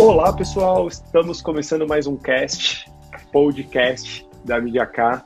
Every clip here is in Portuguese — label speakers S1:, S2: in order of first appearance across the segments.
S1: Olá, pessoal. Estamos começando mais um cast, podcast da Mídia K.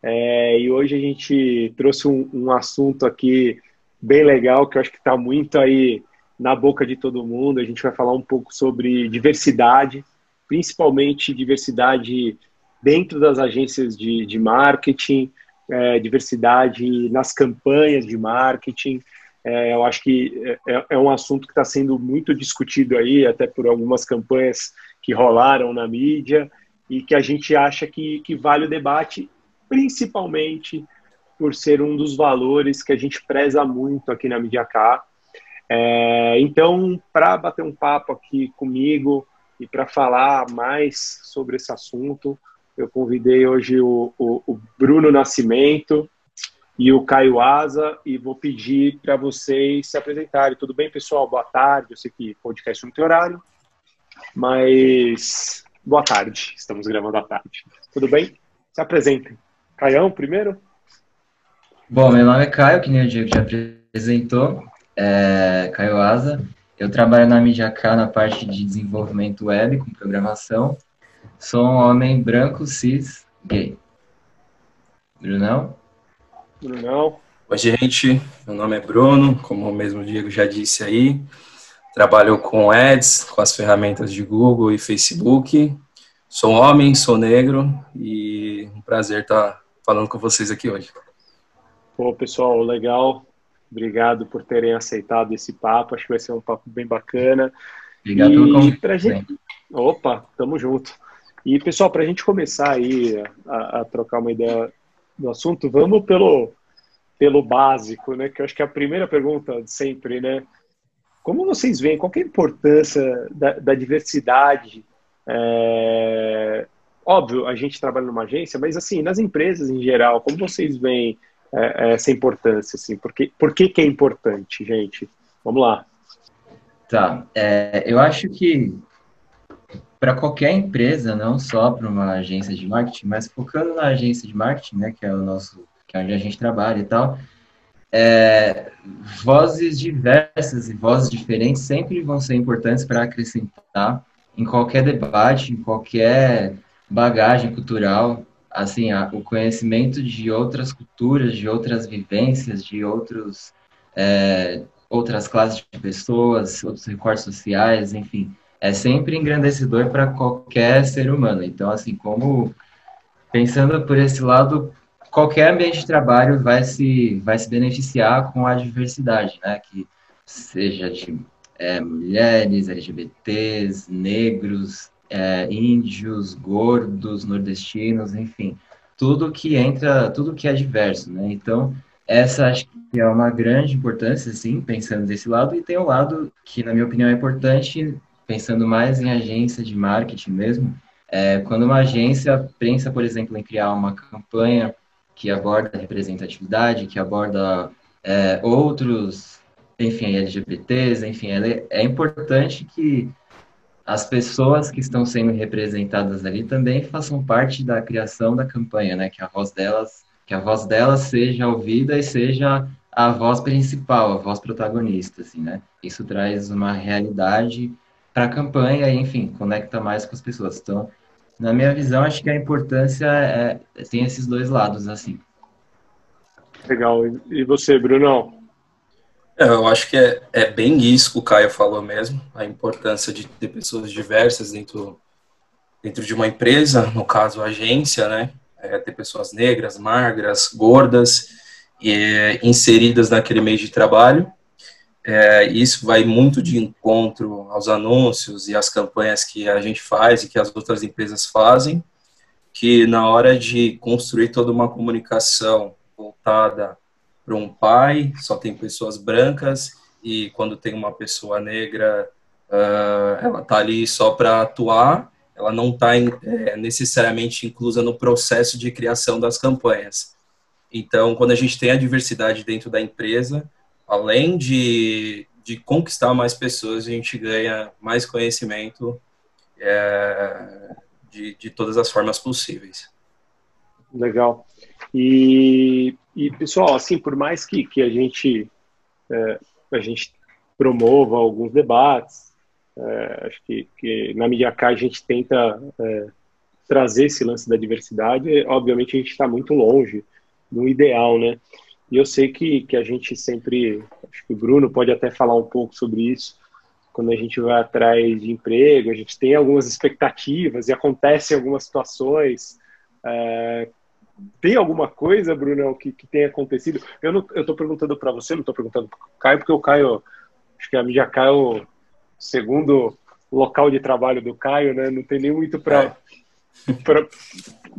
S1: É, e hoje a gente trouxe um, um, assunto aqui bem legal que eu acho que está muito aí na boca de todo mundo. A gente vai falar um pouco sobre diversidade, principalmente diversidade dentro das agências de, de marketing, é, diversidade nas campanhas de marketing. É, eu acho que é, é um assunto que está sendo muito discutido aí, até por algumas campanhas que rolaram na mídia, e que a gente acha que, que vale o debate, principalmente por ser um dos valores que a gente preza muito aqui na Mídia K. É, então, para bater um papo aqui comigo e para falar mais sobre esse assunto, eu convidei hoje o, o, o Bruno Nascimento e o Caio Asa e vou pedir para vocês se apresentarem. Tudo bem, pessoal? Boa tarde. Eu sei que podcast não tem horário, mas boa tarde. Estamos gravando à tarde. Tudo bem? Se apresentem. Caião, primeiro?
S2: Bom, meu nome é Caio, que nem o Diego já apresentou. É Caio Asa. Eu trabalho na Mídia K na parte de desenvolvimento web com programação Sou um homem branco, cis, gay. Brunão?
S1: Brunão.
S3: Oi, gente. Meu nome é Bruno, como o mesmo Diego já disse aí. Trabalho com ads, com as ferramentas de Google e Facebook. Sou homem, sou negro e um prazer estar falando com vocês aqui hoje.
S1: Pô, pessoal, legal. Obrigado por terem aceitado esse papo. Acho que vai ser um papo bem bacana.
S2: Obrigado e pelo convite.
S1: Gente... Opa, tamo junto. E, pessoal, para a gente começar aí a, a, trocar uma ideia do assunto, vamos pelo, pelo básico, né? Que eu acho que é a primeira pergunta de sempre, né? Como vocês veem, qual é a importância da, da diversidade? É... Óbvio, a gente trabalha numa agência, mas assim, nas empresas em geral, como vocês veem é, essa importância? Assim? Por, que, por que, que é importante, gente? Vamos lá.
S2: Tá, é, eu acho que para qualquer empresa, não só para uma agência de marketing, mas focando na agência de marketing, né, que é o nosso, que é onde a gente trabalha e tal, é, vozes diversas e vozes diferentes sempre vão ser importantes para acrescentar em qualquer debate, em qualquer bagagem cultural, assim, a, o conhecimento de outras culturas, de outras vivências, de outros é, outras classes de pessoas, outros recortes sociais, enfim é sempre engrandecedor para qualquer ser humano. Então, assim, como pensando por esse lado, qualquer ambiente de trabalho vai se, vai se beneficiar com a diversidade, né? Que seja de é, mulheres, LGBTs, negros, é, índios, gordos, nordestinos, enfim, tudo que entra, tudo que é diverso, né? Então, essa acho que é uma grande importância, sim, pensando desse lado, e tem um lado que, na minha opinião, é importante pensando mais em agência de marketing mesmo, é, quando uma agência pensa, por exemplo, em criar uma campanha que aborda representatividade, que aborda é, outros, enfim, LGBTs, enfim, é, é importante que as pessoas que estão sendo representadas ali também façam parte da criação da campanha, né? Que a voz delas, que a voz delas seja ouvida e seja a voz principal, a voz protagonista, assim, né? Isso traz uma realidade para a campanha, enfim, conecta mais com as pessoas. Então, na minha visão, acho que a importância é, tem esses dois lados, assim.
S1: Legal. E você, Bruno?
S3: É, eu acho que é, é bem isso que o Caio falou mesmo, a importância de ter pessoas diversas dentro, dentro de uma empresa, no caso, a agência, né? É, ter pessoas negras, magras, gordas, e, é, inseridas naquele meio de trabalho. É, isso vai muito de encontro aos anúncios e às campanhas que a gente faz e que as outras empresas fazem, que na hora de construir toda uma comunicação voltada para um pai, só tem pessoas brancas, e quando tem uma pessoa negra, uh, ela está ali só para atuar, ela não está é, necessariamente inclusa no processo de criação das campanhas. Então, quando a gente tem a diversidade dentro da empresa, além de, de conquistar mais pessoas, a gente ganha mais conhecimento é, de, de todas as formas possíveis.
S1: Legal. E, e pessoal, assim, por mais que, que a gente é, a gente promova alguns debates, É, acho que, que na mídia cá a gente tenta é, trazer esse lance da diversidade. Obviamente a gente está muito longe do ideal, né? E eu sei que, que a gente sempre, acho que o Bruno pode até falar um pouco sobre isso, quando a gente vai atrás de emprego, a gente tem algumas expectativas e acontecem algumas situações. É, tem alguma coisa, Bruno, que, que tenha acontecido? Eu não, eu estou perguntando para você, não estou perguntando para o Caio, porque o Caio, acho que a mídia Caio, segundo local de trabalho do Caio, né, não tem nem muito para é.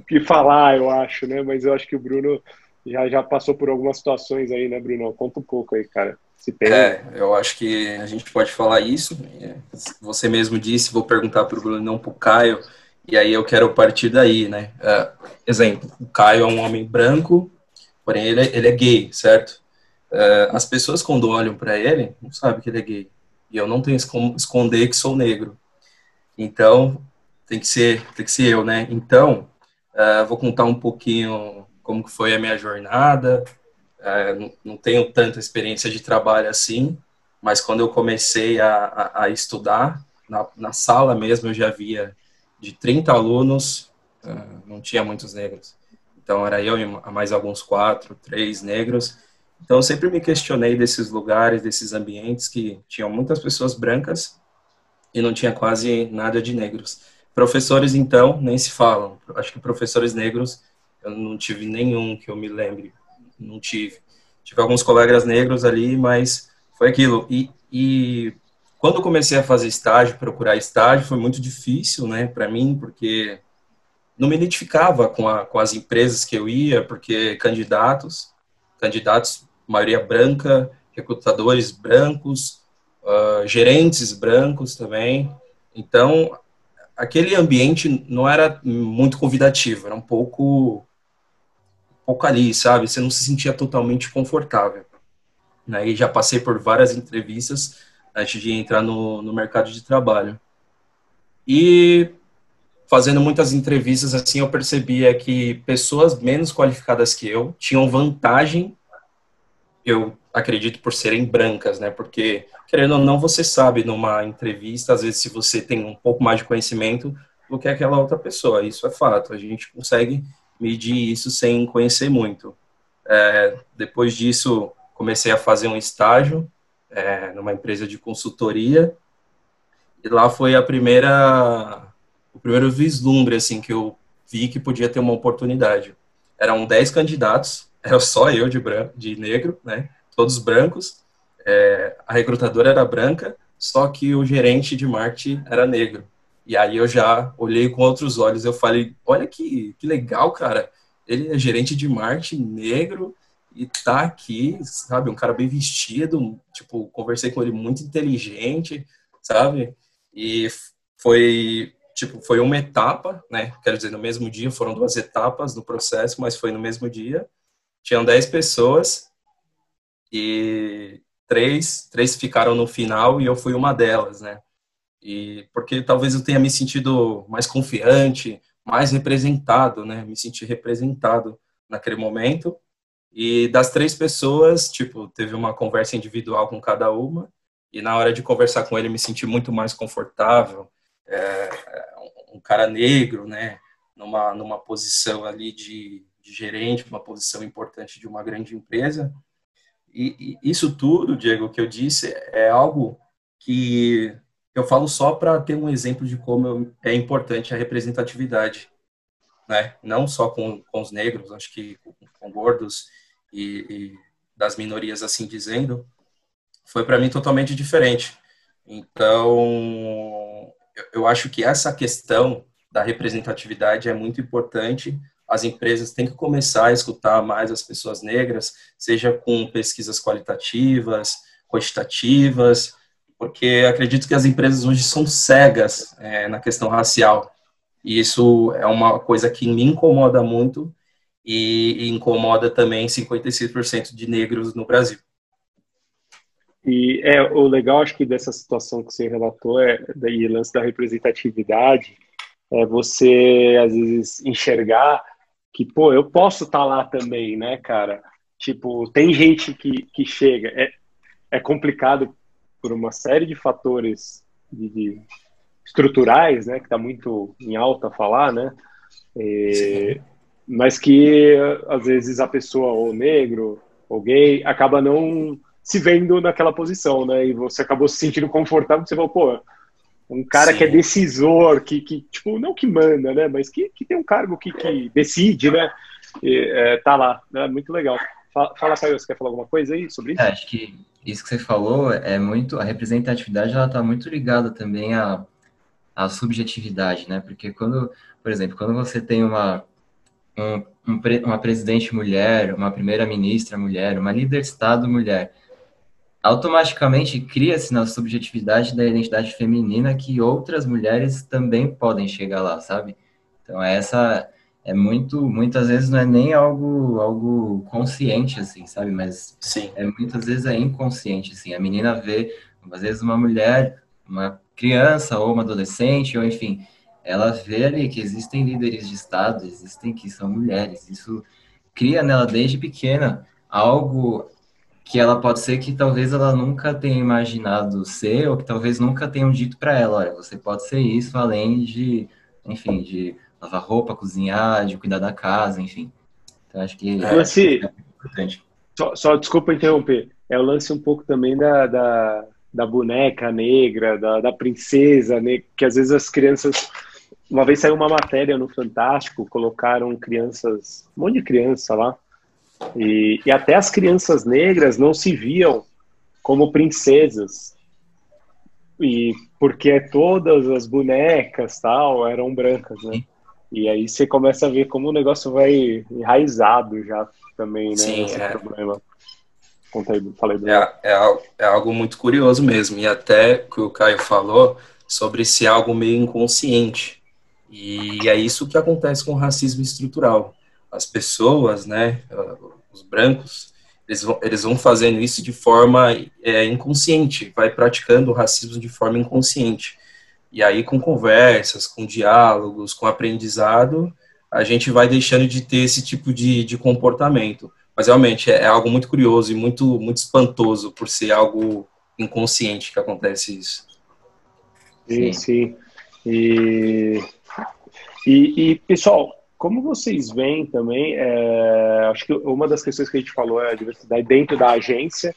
S1: que falar, eu acho, né? Mas eu acho que o Bruno já, já passou por algumas situações aí, né, Bruno? Conta um pouco aí, cara.
S3: Se tem. É, eu acho que a gente pode falar isso. Você mesmo disse, vou perguntar para o Bruno, não para o Caio, e aí eu quero partir daí, né? Uh, exemplo, o Caio é um homem branco, porém ele é, ele é gay, certo? Uh, as pessoas quando olham para ele, não sabem que ele é gay. E eu não tenho como esconder que sou negro. Então, tem que ser, tem que ser eu, né? Então, uh, vou contar um pouquinho como que foi a minha jornada. É, não, tenho tanta experiência de trabalho assim, mas quando eu comecei a, a, a estudar, na, na, sala mesmo eu já via de 30 alunos, uh, não tinha muitos negros. Então era eu e mais alguns quatro, três negros. Então eu sempre me questionei desses lugares, desses ambientes que tinham muitas pessoas brancas e não tinha quase nada de negros. Professores, então, nem se falam. Acho que professores negros eu não tive nenhum que eu me lembre. Não tive. Tive alguns colegas negros ali, mas foi aquilo. E, e quando comecei a fazer estágio, procurar estágio, foi muito difícil, né, para mim, porque não me identificava com, a, com as empresas que eu ia, porque candidatos, candidatos, maioria branca, recrutadores brancos, uh, gerentes brancos também. Então, aquele ambiente não era muito convidativo, era um pouco pouco ali, sabe? Você não se sentia totalmente confortável. Né? E já passei por várias entrevistas antes de entrar no, no mercado de trabalho. E fazendo muitas entrevistas assim, eu percebia que pessoas menos qualificadas que eu tinham vantagem, eu acredito por serem brancas, né? Porque querendo ou não, você sabe numa entrevista, às vezes se você tem um pouco mais de conhecimento do que aquela outra pessoa, isso é fato. A gente consegue medir isso sem conhecer muito. É, depois disso, comecei a fazer um estágio é, numa empresa de consultoria e lá foi a primeira o primeiro vislumbre assim que eu vi que podia ter uma oportunidade. Eram 10 candidatos, era só eu de branco, de negro, né? Todos brancos. É, a recrutadora era branca, só que o gerente de marketing era negro. E aí eu já olhei com outros olhos, eu falei, olha que, que legal, cara. Ele é gerente de marketing negro e tá aqui, sabe, um cara bem vestido, tipo, conversei com ele muito inteligente, sabe? E foi, tipo, foi uma etapa, né? Quero dizer, no mesmo dia, foram duas etapas do processo, mas foi no mesmo dia. Tinham dez pessoas e três, três ficaram no final e eu fui uma delas, né? E porque talvez eu tenha me sentido mais confiante, mais representado, né? Me senti representado naquele momento. E das três pessoas, tipo, teve uma conversa individual com cada uma. E na hora de conversar com ele, me senti muito mais confortável. É, um cara negro, né? Numa, numa posição ali de, de gerente, uma posição importante de uma grande empresa. E, e isso tudo, Diego, que eu disse, é algo que eu falo só para ter um exemplo de como é importante a representatividade, né? Não só com, com os negros, acho que com, gordos e, e, das minorias, assim dizendo, foi para mim totalmente diferente. Então, eu acho que essa questão da representatividade é muito importante. As empresas têm que começar a escutar mais as pessoas negras, seja com pesquisas qualitativas, quantitativas, porque acredito que as empresas hoje são cegas é, na questão racial. E isso é uma coisa que me incomoda muito e, e incomoda também 56% de negros no Brasil.
S1: E é o legal, acho que dessa situação que você relatou é daí lance da representatividade, é você às vezes enxergar que pô, eu posso estar tá lá também, né, cara? Tipo, tem gente que, que chega, é, é complicado por uma série de fatores de, de estruturais, né, que está muito em alta falar, né, é, mas que às vezes a pessoa ou negro ou gay acaba não se vendo naquela posição, né, e você acabou se sentindo confortável, você falou, pô, um cara Sim. que é decisor, que, que, tipo, não que manda, né, mas que, que tem um cargo que, que decide, né, e, é, tá lá, né, muito legal. Fala, fala Caio, você quer falar alguma coisa aí sobre isso?
S2: É, acho que isso que você falou é muito, a representatividade, ela tá muito ligada também à, à subjetividade, né, porque quando, por exemplo, quando você tem uma, um, um, uma presidente mulher, uma primeira-ministra mulher, uma líder de Estado mulher, automaticamente cria-se na subjetividade da identidade feminina que outras mulheres também podem chegar lá, sabe? Então essa é muito, muitas vezes não é nem algo algo consciente assim, sabe? Mas
S3: Sim.
S2: é muitas vezes é inconsciente assim. A menina vê às vezes uma mulher, uma criança ou uma adolescente ou enfim, ela vê ali que existem líderes de estado, existem que são mulheres. Isso cria nela desde pequena algo que ela pode ser que talvez ela nunca tenha imaginado ser, ou que talvez nunca tenham dito para ela, olha, você pode ser isso, além de, enfim, de lavar roupa, cozinhar, de cuidar da casa, enfim. Então acho que
S1: é, lance, é importante. Só, só, desculpa interromper, é o lance um pouco também da, da, da boneca negra, da, da princesa, né, que às vezes as crianças uma vez saiu uma matéria no Fantástico, colocaram crianças, um monte de criança lá, e, e até as crianças negras não se viam como princesas. E porque todas as bonecas tal eram brancas, né? E aí você começa a ver como o negócio vai enraizado já também, né?
S3: Sim, esse é.
S1: problema. Conta aí, falei
S3: é, é, é, algo muito curioso mesmo. E até que o Caio falou sobre esse algo meio inconsciente. E é isso que acontece com o racismo estrutural as pessoas, né, os brancos, eles vão, eles vão fazendo isso de forma é, inconsciente, vai praticando o racismo de forma inconsciente. E aí, com conversas, com diálogos, com aprendizado, a gente vai deixando de ter esse tipo de, de comportamento. Mas realmente é, é algo muito curioso e muito, muito espantoso por ser algo inconsciente que acontece isso.
S1: Sim, sim. E, e, e pessoal, como vocês veem também, é, acho que uma das questões que a gente falou é a diversidade dentro da agência,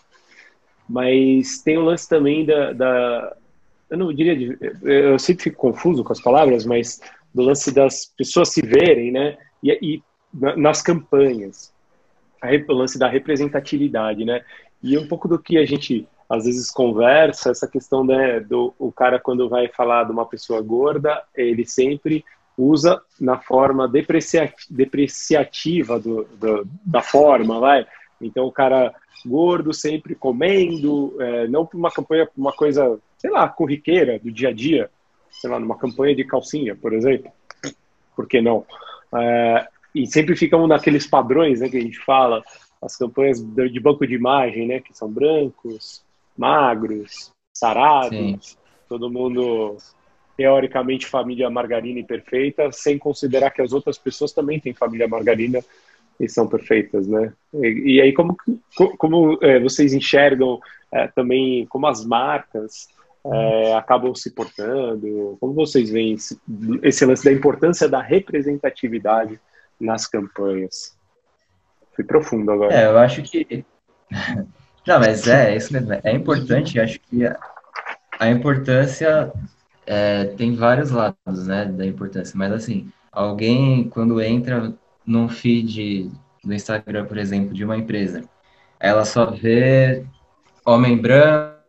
S1: mas tem o lance também da, da eu não diria, eu sempre fico confuso com as palavras, mas do lance das pessoas se verem, né? E, e nas campanhas, o lance da representatividade, né? E um pouco do que a gente às vezes conversa, essa questão né, do o cara quando vai falar de uma pessoa gorda, ele sempre usa na forma depreciativa do, do, da forma, vai. Então o cara gordo sempre comendo, é, não uma campanha, uma coisa, sei lá, corriqueira do dia a dia, sei lá, numa campanha de calcinha, por exemplo. Por que não? É, e sempre ficam naqueles padrões, né, que a gente fala, as campanhas de banco de imagem, né, que são brancos, magros, sarados, Sim. todo mundo teoricamente família margarina e perfeita, sem considerar que as outras pessoas também têm família margarina e são perfeitas, né? E, e aí como como é, vocês enxergam é, também como as marcas é, acabam se portando? Como vocês veem esse, esse, lance da importância da representatividade nas campanhas? Fui profundo agora.
S2: É, eu acho que não, mas é, é isso mesmo. É importante, acho que a, a importância é, tem vários lados, né, da importância, mas assim, alguém quando entra num feed do Instagram, por exemplo, de uma empresa, ela só vê homem branco,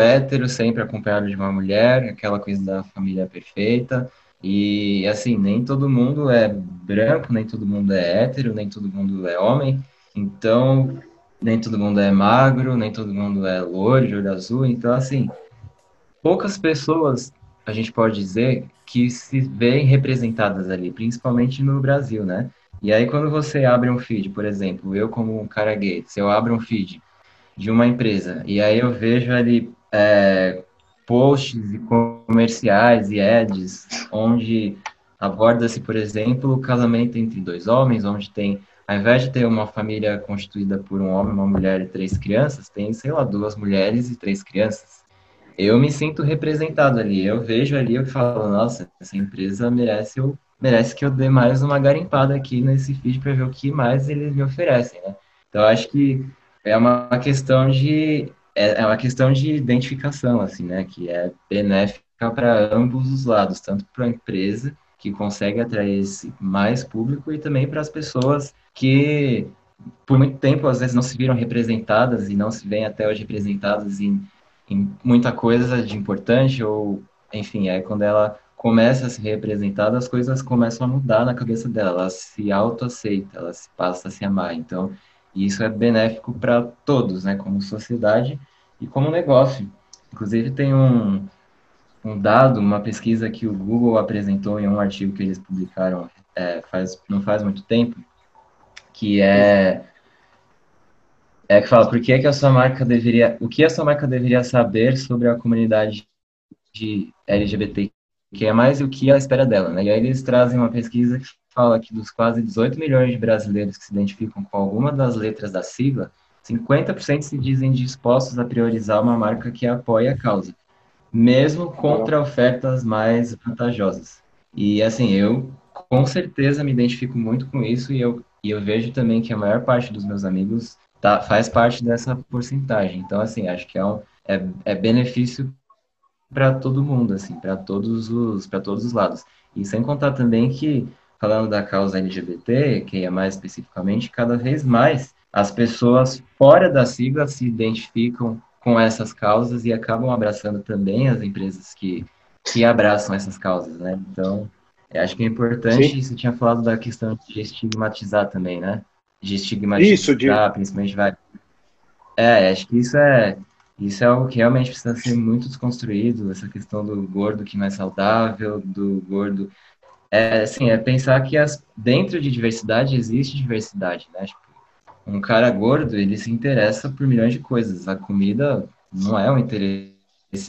S2: hétero, sempre acompanhado de uma mulher, aquela coisa da família perfeita, e assim, nem todo mundo é branco, nem todo mundo é hétero, nem todo mundo é homem, então nem todo mundo é magro, nem todo mundo é loiro, de olho azul, então assim, poucas pessoas a gente pode dizer que se veem representadas ali, principalmente no Brasil, né? E aí quando você abre um feed, por exemplo, eu como um cara gay, se eu abro um feed de uma empresa e aí eu vejo ali é, posts e comerciais e ads onde aborda-se, por exemplo, o casamento entre dois homens, onde tem, ao invés de ter uma família constituída por um homem, uma mulher e três crianças, tem, sei lá, duas mulheres e três crianças eu me sinto representado ali. Eu vejo ali, eu falo, nossa, essa empresa merece, eu, merece que eu dê mais uma garimpada aqui nesse feed para ver o que mais eles me oferecem, né? Então, acho que é uma questão de é, é uma questão de identificação, assim, né? Que é benéfica para ambos os lados, tanto para a empresa que consegue atrair mais público e também para as pessoas que por muito tempo às vezes não se viram representadas e não se veem até hoje representadas em, em muita coisa de importante ou enfim é quando ela começa a se representar as coisas começam a mudar na cabeça dela ela se autoaceita ela se passa a se amar então isso é benéfico para todos né? Como sociedade e como negócio. Inclusive tem um um dado, uma pesquisa que o Google apresentou em um artigo que eles publicaram é, faz, não faz muito tempo, que é, é que fala por que, que a sua marca deveria, o que a sua marca deveria saber sobre a comunidade de LGBT que é mais o que ela espera dela, né? E aí eles trazem uma pesquisa que fala que dos quase 18 milhões de brasileiros que se identificam com alguma das letras da sigla, 50% se dizem dispostos a priorizar uma marca que apoia a causa mesmo contra ofertas mais vantajosas. E assim, eu com certeza me identifico muito com isso e eu, e eu vejo também que a maior parte dos meus amigos tá, faz parte dessa porcentagem. Então, assim, acho que é, um, é, é benefício para todo mundo, assim, para todos os para todos os lados. E sem contar também que falando da causa LGBT, que é mais especificamente, cada vez mais as pessoas fora da sigla se identificam com essas causas e acabam abraçando também as empresas que, que abraçam essas causas, né? Então, acho que é importante, Sim. você tinha falado da questão de estigmatizar também, né? De estigmatizar, isso, de... principalmente vai. É, acho que isso é isso é o que realmente precisa ser muito desconstruído, essa questão do gordo que não é saudável, do gordo é assim, é pensar que as, dentro de diversidade existe diversidade, né? Tipo, um cara gordo, ele se interessa por milhões de coisas. A comida não é o interesse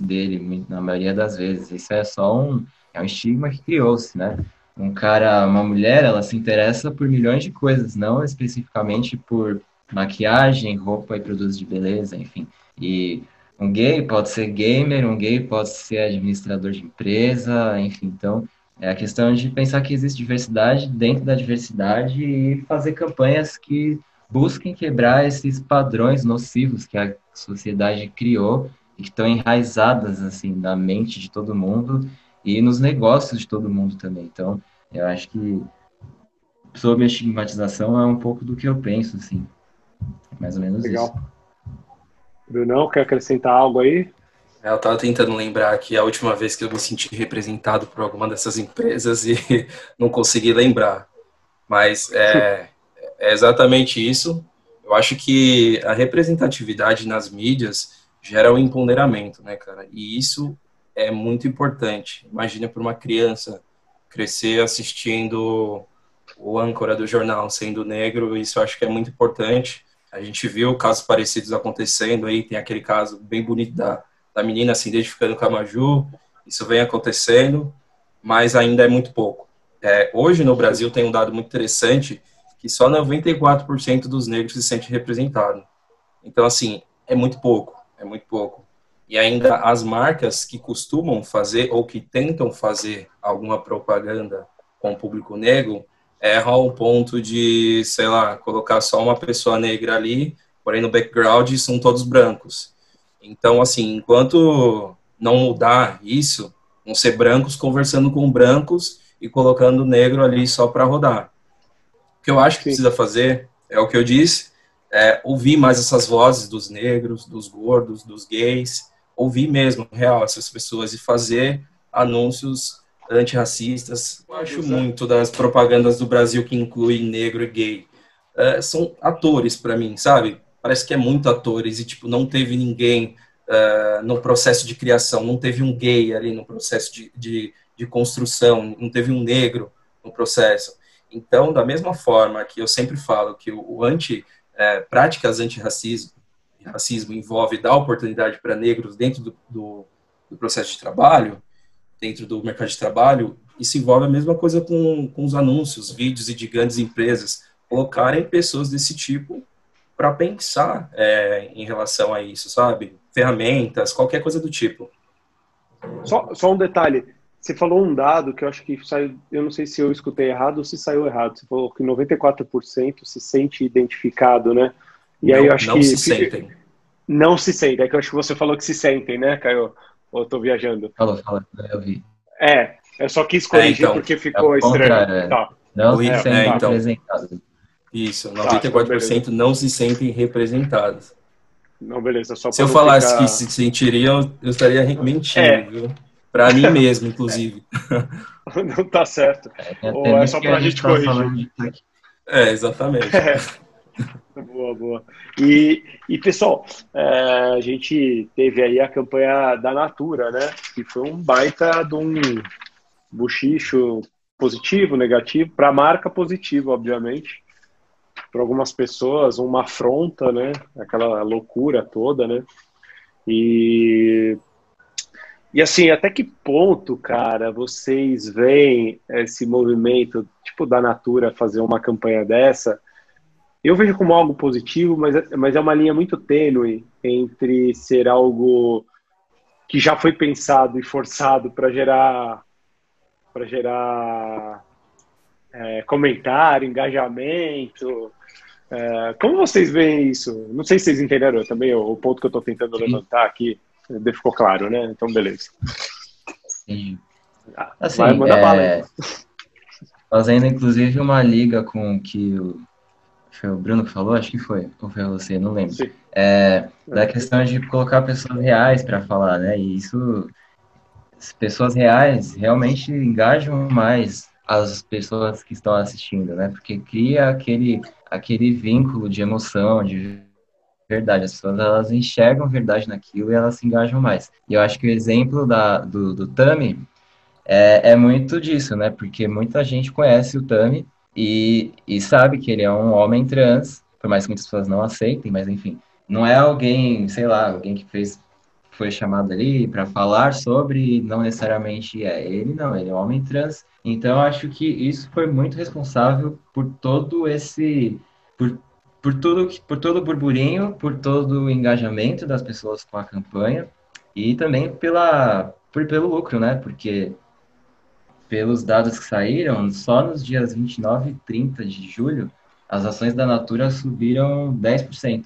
S2: dele, na maioria das vezes. Isso é só um, é um estigma que criou-se, né? Um cara, uma mulher, ela se interessa por milhões de coisas, não especificamente por maquiagem, roupa e produtos de beleza, enfim. E um gay pode ser gamer, um gay pode ser administrador de empresa, enfim. Então, é a questão de pensar que existe diversidade dentro da diversidade e fazer campanhas que busquem quebrar esses padrões nocivos que a sociedade criou e que estão enraizadas assim na mente de todo mundo e nos negócios de todo mundo também. Então, eu acho que sobre a estigmatização é um pouco do que eu penso, assim. Mais ou menos Legal. isso.
S1: Brunão, quer acrescentar algo aí?
S3: É, eu estava tentando lembrar que a última vez que eu me senti representado por alguma dessas empresas e não consegui lembrar. Mas é, é exatamente isso. Eu acho que a representatividade nas mídias gera um empoderamento, né, cara? E isso é muito importante. Imagina para uma criança crescer assistindo o âncora do jornal sendo negro, isso eu acho que é muito importante. A gente viu casos parecidos acontecendo aí, tem aquele caso bem bonito da, da menina se identificando com a Maju, isso vem acontecendo, mas ainda é muito pouco. É, hoje no Brasil tem um dado muito interessante que só 94% dos negros se sente representado. Então, assim, é muito pouco, é muito pouco. E ainda as marcas que costumam fazer ou que tentam fazer alguma propaganda com o público negro erram ao ponto de, sei lá, colocar só uma pessoa negra ali, porém no background são todos brancos. Então, assim, enquanto não mudar isso, vão ser brancos conversando com brancos e colocando negro ali só para rodar. O que eu acho que precisa fazer é o que eu disse, é ouvir mais essas vozes dos negros, dos gordos, dos gays, ouvir mesmo, real, essas pessoas e fazer anúncios antirracistas. Eu acho muito das propagandas do Brasil que incluem negro e gay. É, são atores para mim, sabe? Parece que é muito atores e, tipo, não teve ninguém uh, no processo de criação, não teve um gay ali no processo de, de, de construção, não teve um negro no processo. Então, da mesma forma que eu sempre falo que o, o anti, é, práticas antirracismo racismo envolve dar oportunidade para negros dentro do, do, do, processo de trabalho, dentro do mercado de trabalho, isso envolve a mesma coisa com, com os anúncios, vídeos e de grandes empresas, colocarem pessoas desse tipo para pensar é, em relação a isso, sabe? Ferramentas, qualquer coisa do tipo.
S1: Só, só um detalhe. Você falou um dado que eu acho que saiu, eu não sei se eu escutei errado ou se saiu errado. Você falou que 94% se sente identificado, né?
S3: E não, aí eu acho não que. Não se sentem.
S1: Não se sentem. É que eu acho que você falou que se sentem, né, Caio? Ou eu tô viajando?
S2: Falou, falou, eu vi.
S1: É, eu só quis corrigir é, então, porque ficou é estranho. É. Tá.
S2: Não se sentem é, então. representados.
S3: Isso, 94% tá, então não se sentem representados.
S1: Não, beleza. Só
S3: se eu falasse ficar... que se sentiriam, eu estaria mentindo, é. viu? Pra mim mesmo, inclusive.
S1: Não tá certo. É, Ou é só pra gente, gente tá corrigir.
S3: É, exatamente.
S1: Boa, boa. E, e pessoal, é, a gente teve aí a campanha da Natura, né? Que foi um baita de um buchicho positivo, negativo, para a marca positivo, obviamente. Para algumas pessoas, uma afronta, né? Aquela loucura toda, né? E e assim, até que ponto, cara, vocês veem esse movimento, tipo, da Natura fazer uma campanha dessa? Eu vejo como algo positivo, mas, é, mas é uma linha muito tênue entre ser algo que já foi pensado e forçado para gerar para gerar é, comentário, engajamento. É, como vocês veem isso? Não sei se vocês entenderam também o, o ponto que eu estou tentando Sim. levantar aqui. Ficou claro, né? Então, beleza.
S2: Sim. Ah, assim, Vai, manda é... bala Fazendo, inclusive, uma liga com que o, foi o Bruno que falou, acho que foi, ou foi você, não lembro. É, da questão de colocar pessoas reais para falar, né? E isso, pessoas reais realmente engajam mais as pessoas que estão assistindo, né? Porque cria aquele, aquele vínculo de emoção, de verdade. As pessoas elas enxergam verdade naquilo e elas se engajam mais. E eu acho que o exemplo da, do, do Tami é, é muito disso, né? Porque muita gente conhece o Tami e, e sabe que ele é um homem trans, por mais que muitas pessoas não aceitem, mas enfim, não é alguém, sei lá, alguém que fez foi chamado ali para falar sobre, não necessariamente é ele, não, ele é um homem trans. Então, acho que isso foi muito responsável por todo esse, por por tudo, por todo o burburinho, por todo o engajamento das pessoas com a campanha e também pela, por, pelo lucro, né? Porque pelos dados que saíram, só nos dias 29 e 30 de julho, as ações da Natura subiram 10%.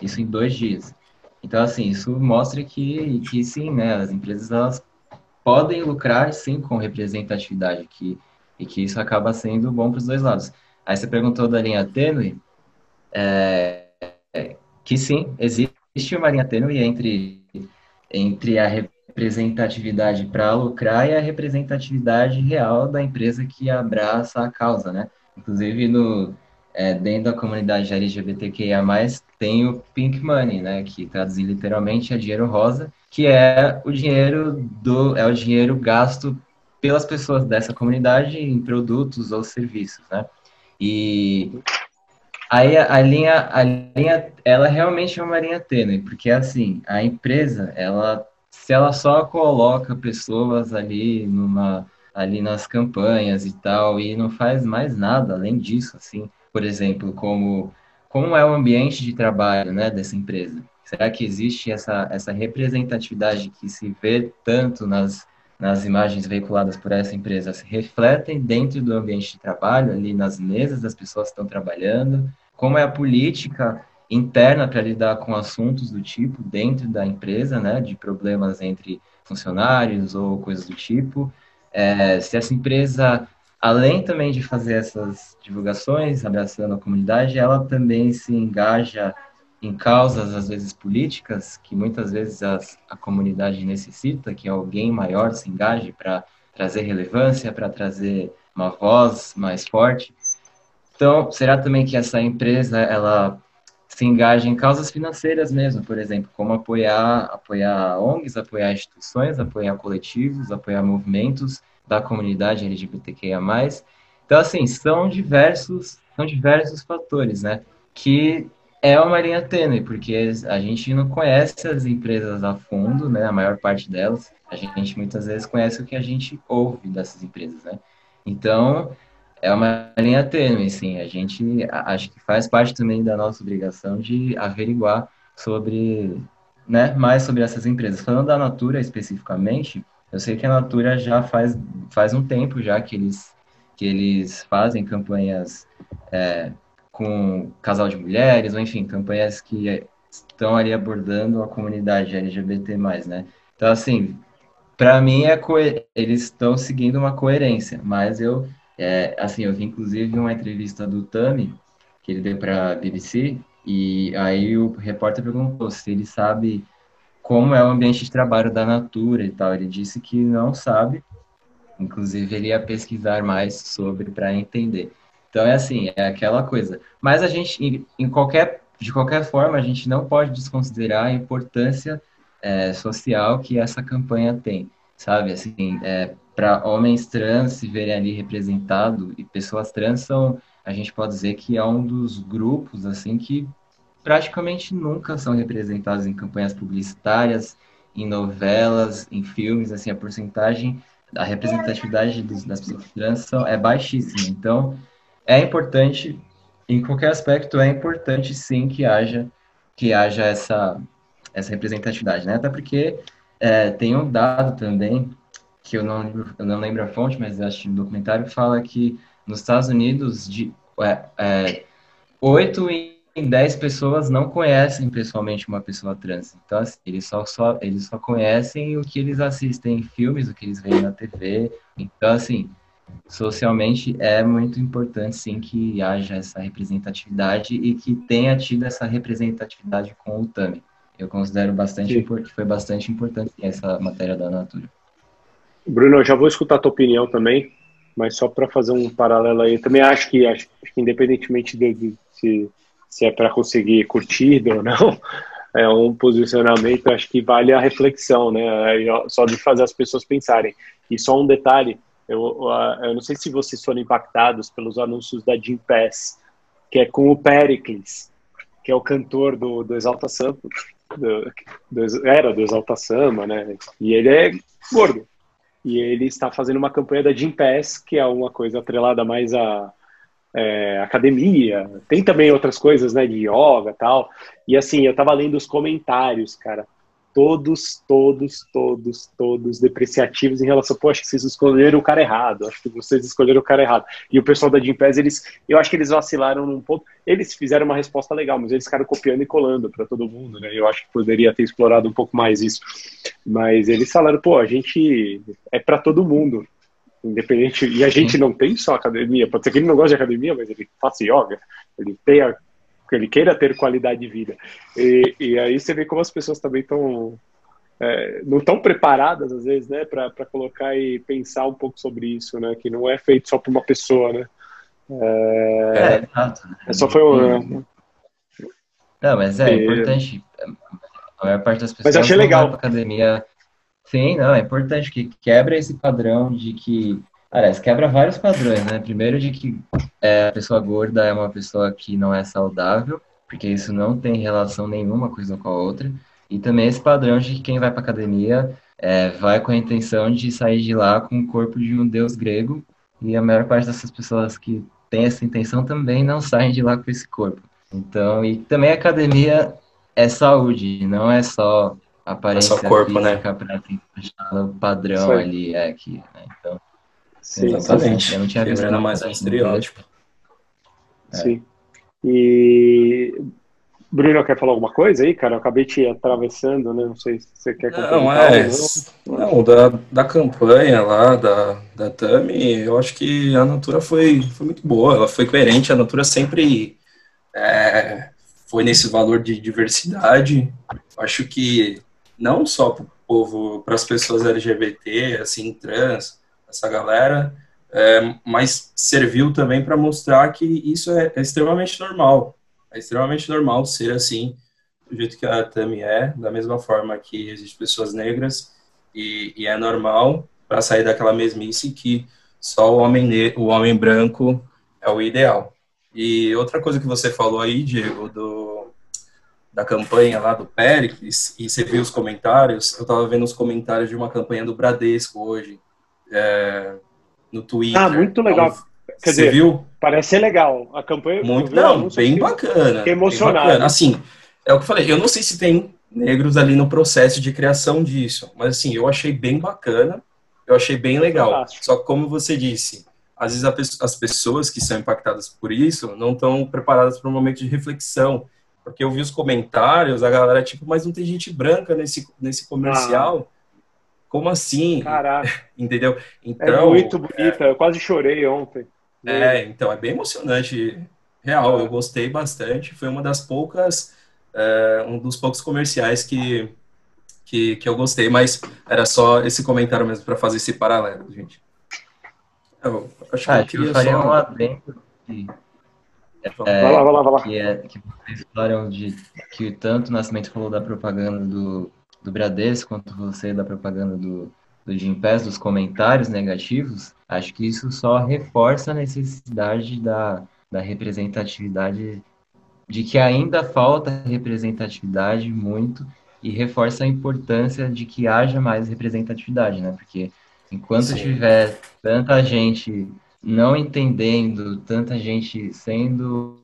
S2: Isso em dois dias. Então, assim, isso mostra que, que sim, né? As empresas elas podem lucrar, sim, com representatividade, que, e que isso acaba sendo bom para os dois lados. Aí você perguntou da linha tênue, é, que sim, existe uma linha tênue entre, entre a representatividade para lucrar e a representatividade real da empresa que abraça a causa, né? Inclusive, no, é, dentro da comunidade LGBTQIA+, tem o Pink Money, né? Que traduzir literalmente é dinheiro rosa, que é o dinheiro do é o dinheiro gasto pelas pessoas dessa comunidade em produtos ou serviços, né? E Aí a, a, linha, a linha, ela realmente é uma linha tênue, porque assim, a empresa, ela, se ela só coloca pessoas ali numa, ali nas campanhas e tal, e não faz mais nada além disso, assim, por exemplo, como, como é o ambiente de trabalho, né, dessa empresa? Será que existe essa, essa representatividade que se vê tanto nas nas imagens veiculadas por essa empresa se refletem dentro do ambiente de trabalho, ali nas mesas das pessoas que estão trabalhando, como é a política interna para lidar com assuntos do tipo dentro da empresa, né, de problemas entre funcionários ou coisas do tipo, é, se essa empresa, além também de fazer essas divulgações, abraçando a comunidade, ela também se engaja em causas, às vezes, políticas, que muitas vezes as, a comunidade necessita, que alguém maior se engaje para trazer relevância, para trazer uma voz mais forte. Então, será também que essa empresa, ela se engaja em causas financeiras mesmo, por exemplo, como apoiar, apoiar ONGs, apoiar instituições, apoiar coletivos, apoiar movimentos da comunidade LGBTQIA+. Então, assim, são diversos, são diversos fatores, né, que é uma linha tênue, porque a gente não conhece as empresas a fundo, né? A maior parte delas. A gente muitas vezes conhece o que a gente ouve dessas empresas, né? Então, é uma linha tênue, sim. A gente acho que faz parte também da nossa obrigação de averiguar sobre, né, mais sobre essas empresas. Falando da Natura especificamente, Eu sei que a Natura já faz, faz um tempo já que eles, que eles fazem campanhas é, com casal de mulheres, ou enfim, campanhas que estão ali abordando a comunidade LGBT+, né? Então, assim, para mim é eles estão seguindo uma coerência, mas eu, é, assim, eu vi inclusive uma entrevista do Tami, que ele deu para a BBC, e aí o repórter perguntou se ele sabe como é o ambiente de trabalho da Natura e tal. Ele disse que não sabe, inclusive ele ia pesquisar mais sobre para entender. Então é assim, é aquela coisa. Mas a gente, em qualquer, de qualquer forma, a gente não pode desconsiderar a importância é, social que essa campanha tem, sabe? Assim, é, para homens trans se verem ali representados e pessoas trans são, a gente pode dizer que é um dos grupos assim que praticamente nunca são representados em campanhas publicitárias, em novelas, em filmes, assim, a porcentagem, a representatividade das pessoas trans são, é baixíssima. Então, é importante, em qualquer aspecto, é importante sim que haja, que haja essa, essa representatividade, né? Até porque é, tem um dado também, que eu não, lembro, eu não lembro a fonte, mas acho que no documentário fala que nos Estados Unidos, de é, é, 8 em 10 pessoas não conhecem pessoalmente uma pessoa trans. Então, assim, eles só, só, eles só conhecem o que eles assistem em filmes, o que eles veem na TV. Então, assim, socialmente é muito importante, sim, que haja essa representatividade e que tenha tido essa representatividade com o TAMI. Eu considero bastante que foi bastante importante essa matéria da Natura.
S1: Bruno, eu já vou escutar a tua opinião também, mas só para fazer um paralelo aí, também acho que, acho, que independentemente de, de se se é para conseguir curtida ou não, é um posicionamento, acho que vale a reflexão, né? Só de fazer as pessoas pensarem. E só um detalhe, eu, eu não sei se vocês foram impactados pelos anúncios da Jim Pass, que é com o Pericles, que é o cantor do, do Exalta Samba, do, do, era do Exalta Samba, né? E ele é gordo. E ele está fazendo uma campanha da Jim Pass, que é uma coisa atrelada mais a é, academia, tem também outras coisas, né, de yoga tal. E assim, eu tava lendo os comentários, cara. Todos, todos, todos, todos depreciativos em relação, pô, acho que vocês escolheram o cara errado, acho que vocês escolheram o cara errado. E o pessoal da Gimpass, eles, eu acho que eles vacilaram num ponto, eles fizeram uma resposta legal, mas eles ficaram copiando e colando para todo mundo, né? Eu acho que poderia ter explorado um pouco mais isso. Mas eles falaram, pô, a gente é para todo mundo. Independente. E a gente não tem só academia. Pode ser que ele não goste de academia, mas ele faça yoga. Ele tenha. Ele queira ter qualidade de vida. E, e aí você vê como as pessoas também estão. É, não estão preparadas, às vezes, né, para colocar e pensar um pouco sobre isso, né? Que não é feito só por uma pessoa, né? É, é exato. É só foi um.
S2: Não, mas é e... importante. A maior parte das pessoas
S1: mas achei legal.
S2: academia Sim, não, é importante que quebra esse padrão de que. Aliás, quebra vários padrões, né? Primeiro, de que é, a pessoa gorda é uma pessoa que não é saudável, porque isso não tem relação nenhuma coisa com a outra. E também esse padrão de que quem vai para academia é, vai com a intenção de sair de lá com o corpo de um deus grego. E a maior parte dessas pessoas que tem essa intenção também não saem de lá com esse corpo. Então, e também a academia é saúde, não é só aparência é
S3: corpo, né?
S2: para tentar o padrão ali é aqui, né? Então,
S3: Sim, exatamente. Eu não tinha visto mais um estereótipo.
S1: É. Sim. E Bruno, quer falar alguma coisa aí, cara? Eu acabei te atravessando, né? Não sei se você quer
S3: Não, é. Não, não da, da campanha lá, da, da Tami, eu acho que a Natura foi, foi muito boa, ela foi coerente, a Natura sempre é, foi nesse valor de diversidade. Acho que não só para o povo, para as pessoas LGBT, assim, trans, essa galera, é, mas serviu também para mostrar que isso é, é, extremamente normal. É extremamente normal ser assim, do jeito que a Tami é, da mesma forma que existem pessoas negras, e, e é normal para sair daquela mesmice que só o homem, o homem branco é o ideal. E outra coisa que você falou aí, Diego, do, da campanha lá do Pericles, e você viu os comentários, eu estava vendo os comentários de uma campanha do Bradesco hoje, é, no Twitter.
S1: Ah, muito legal. Quer você dizer, viu? Parece ser legal. A campanha.
S3: Muito, não, bem bacana. Fiquei
S1: emocionado. Bem
S3: Assim, é o que eu falei, eu não sei se tem negros ali no processo de criação disso, mas assim, eu achei bem bacana. eu achei bem legal. Só que, como você disse, às vezes as pessoas que são impactadas por isso não estão preparadas para um momento de reflexão. Porque eu vi os comentários, a galera, tipo, mas não tem gente branca nesse, nesse comercial. Ah. Como assim?
S1: Caraca.
S3: Entendeu? É
S1: então, é muito bonita, é... eu quase chorei ontem.
S3: É, então, é bem emocionante. Real, é. eu gostei bastante. Foi uma das poucas, é, um dos poucos comerciais que, que, que eu gostei, mas era só esse comentário mesmo para fazer esse paralelo, gente.
S2: Eu acho ah, que eu, eu faria só... um adendo que,
S1: é, vai lá, vai lá, vai lá.
S2: Que, é, que vocês falaram de que tanto o Nascimento falou da propaganda do, do Bradesco quanto você da propaganda do, do Jim Pass, dos comentários negativos, acho que isso só reforça a necessidade da, da representatividade, de que ainda falta representatividade muito e reforça a importância de que haja mais representatividade, né? Porque enquanto Sim. tiver tanta gente não entendendo, tanta gente sendo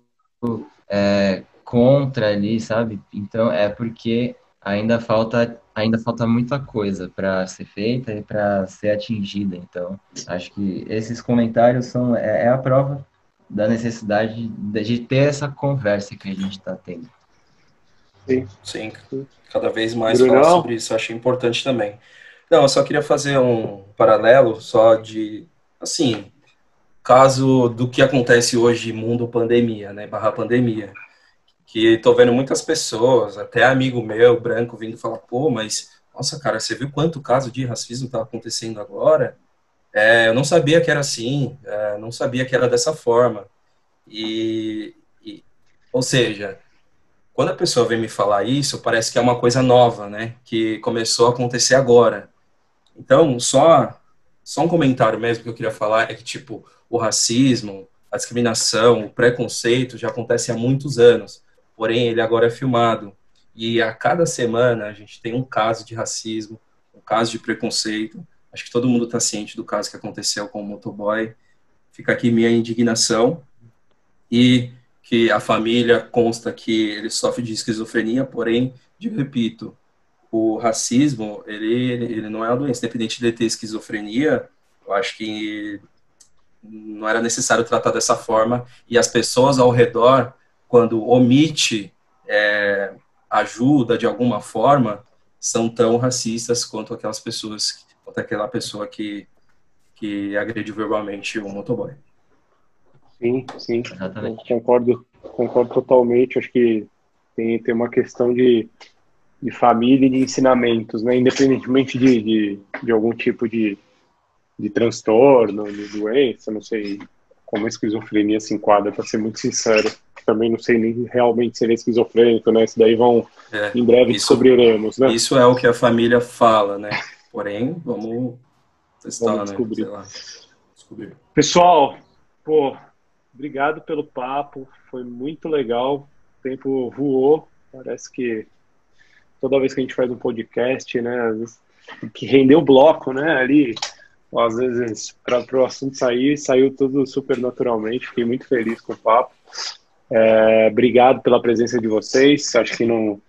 S2: é, contra ali, sabe? Então é porque ainda falta ainda falta muita coisa para ser feita e para ser atingida. Então acho que esses comentários são é, é a prova da necessidade de, de ter essa conversa que a gente está tendo.
S3: Sim. Sim, cada vez mais falar sobre isso, acho importante também. Não, eu só queria fazer um paralelo só de, assim, caso do que acontece hoje mundo pandemia, né, barra pandemia, que tô vendo muitas pessoas, até amigo meu, branco, vindo falar, pô, mas, nossa, cara, você viu quanto caso de racismo tá acontecendo agora? É, eu não sabia que era assim, é, não sabia que era dessa forma. E, e, ou seja, quando a pessoa vem me falar isso, parece que é uma coisa nova, né? Que começou a acontecer agora. Então, só, só um comentário mesmo que eu queria falar é que, tipo, o racismo, a discriminação, o preconceito já acontece há muitos anos. Porém, ele agora é filmado. E a cada semana a gente tem um caso de racismo, um caso de preconceito. Acho que todo mundo está ciente do caso que aconteceu com o motoboy. Fica aqui minha indignação. E que a família consta que ele sofre de esquizofrenia, porém, de repito, o racismo, ele, ele não é uma doença. Independente de ter esquizofrenia, eu acho que não era necessário tratar dessa forma. E as pessoas ao redor, quando omite é, ajuda de alguma forma, são tão racistas quanto aquelas pessoas, quanto aquela pessoa que, que agrediu verbalmente o motoboy.
S1: Sim, sim. Exatamente. Concordo, concordo totalmente. Acho que tem, tem uma questão de, de família e de ensinamentos, né? Independentemente de, de, de algum tipo de, de transtorno, de doença, não sei como a esquizofrenia se enquadra, para ser muito sincero. Também não sei nem realmente se ele é esquizofrênico, né? Isso daí vão, é, em breve, isso, descobriremos, né?
S3: Isso é o que a família fala, né? Porém, vamos testar, vamos
S1: né? descobrir. Né? descobrir. Pessoal, pô, obrigado pelo papo, foi muito legal. O tempo voou, parece que toda vez que a gente faz um podcast, né, que rendeu o bloco, né, ali, às vezes, para o assunto sair, saiu tudo super naturalmente, fiquei muito feliz com o papo. É, obrigado pela presença de vocês, acho que não,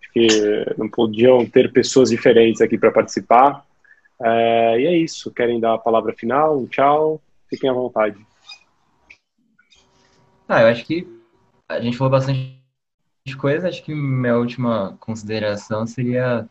S1: acho que não podiam ter pessoas diferentes aqui para participar. É, e é isso, querem dar a palavra final, um tchau, fiquem à vontade.
S2: Ah, eu acho que a gente falou bastante coisa. Acho que minha última consideração seria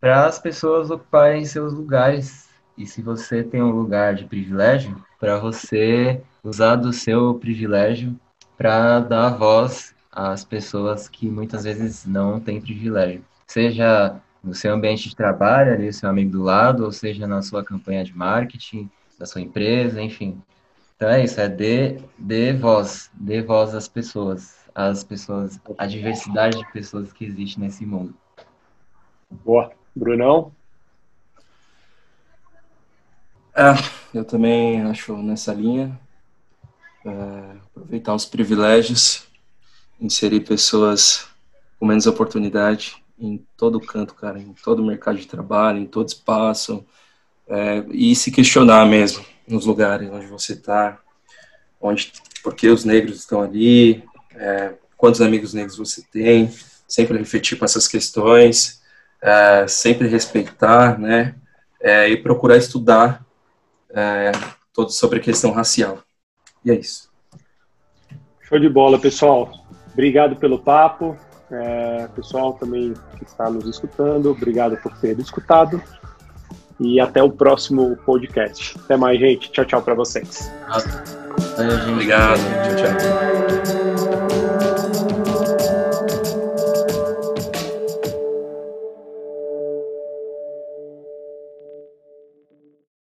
S2: para as pessoas ocuparem seus lugares. E se você tem um lugar de privilégio, para você usar do seu privilégio para dar voz às pessoas que muitas vezes não têm privilégio. Seja no seu ambiente de trabalho, ali, o seu amigo do lado, ou seja na sua campanha de marketing, da sua empresa, enfim. Então é isso, é dê, dê voz, dê voz às pessoas, às pessoas, a diversidade de pessoas que existe nesse mundo.
S1: Boa. Brunão?
S3: É, eu também acho nessa linha. É, aproveitar os privilégios, inserir pessoas com menos oportunidade em todo canto, cara, em todo mercado de trabalho, em todo espaço, é, e se questionar mesmo nos lugares onde você está, onde, porque os negros estão ali, é, quantos amigos negros você tem, sempre refletir com essas questões, é, sempre respeitar, né, é, e procurar estudar é, todo sobre a questão racial. E é isso.
S1: Show de bola, pessoal. Obrigado pelo papo. É, pessoal também que está nos escutando, obrigado por ter escutado. E até o próximo podcast. Até mais, gente. Tchau, tchau para vocês.
S3: Obrigado. Tchau, tchau.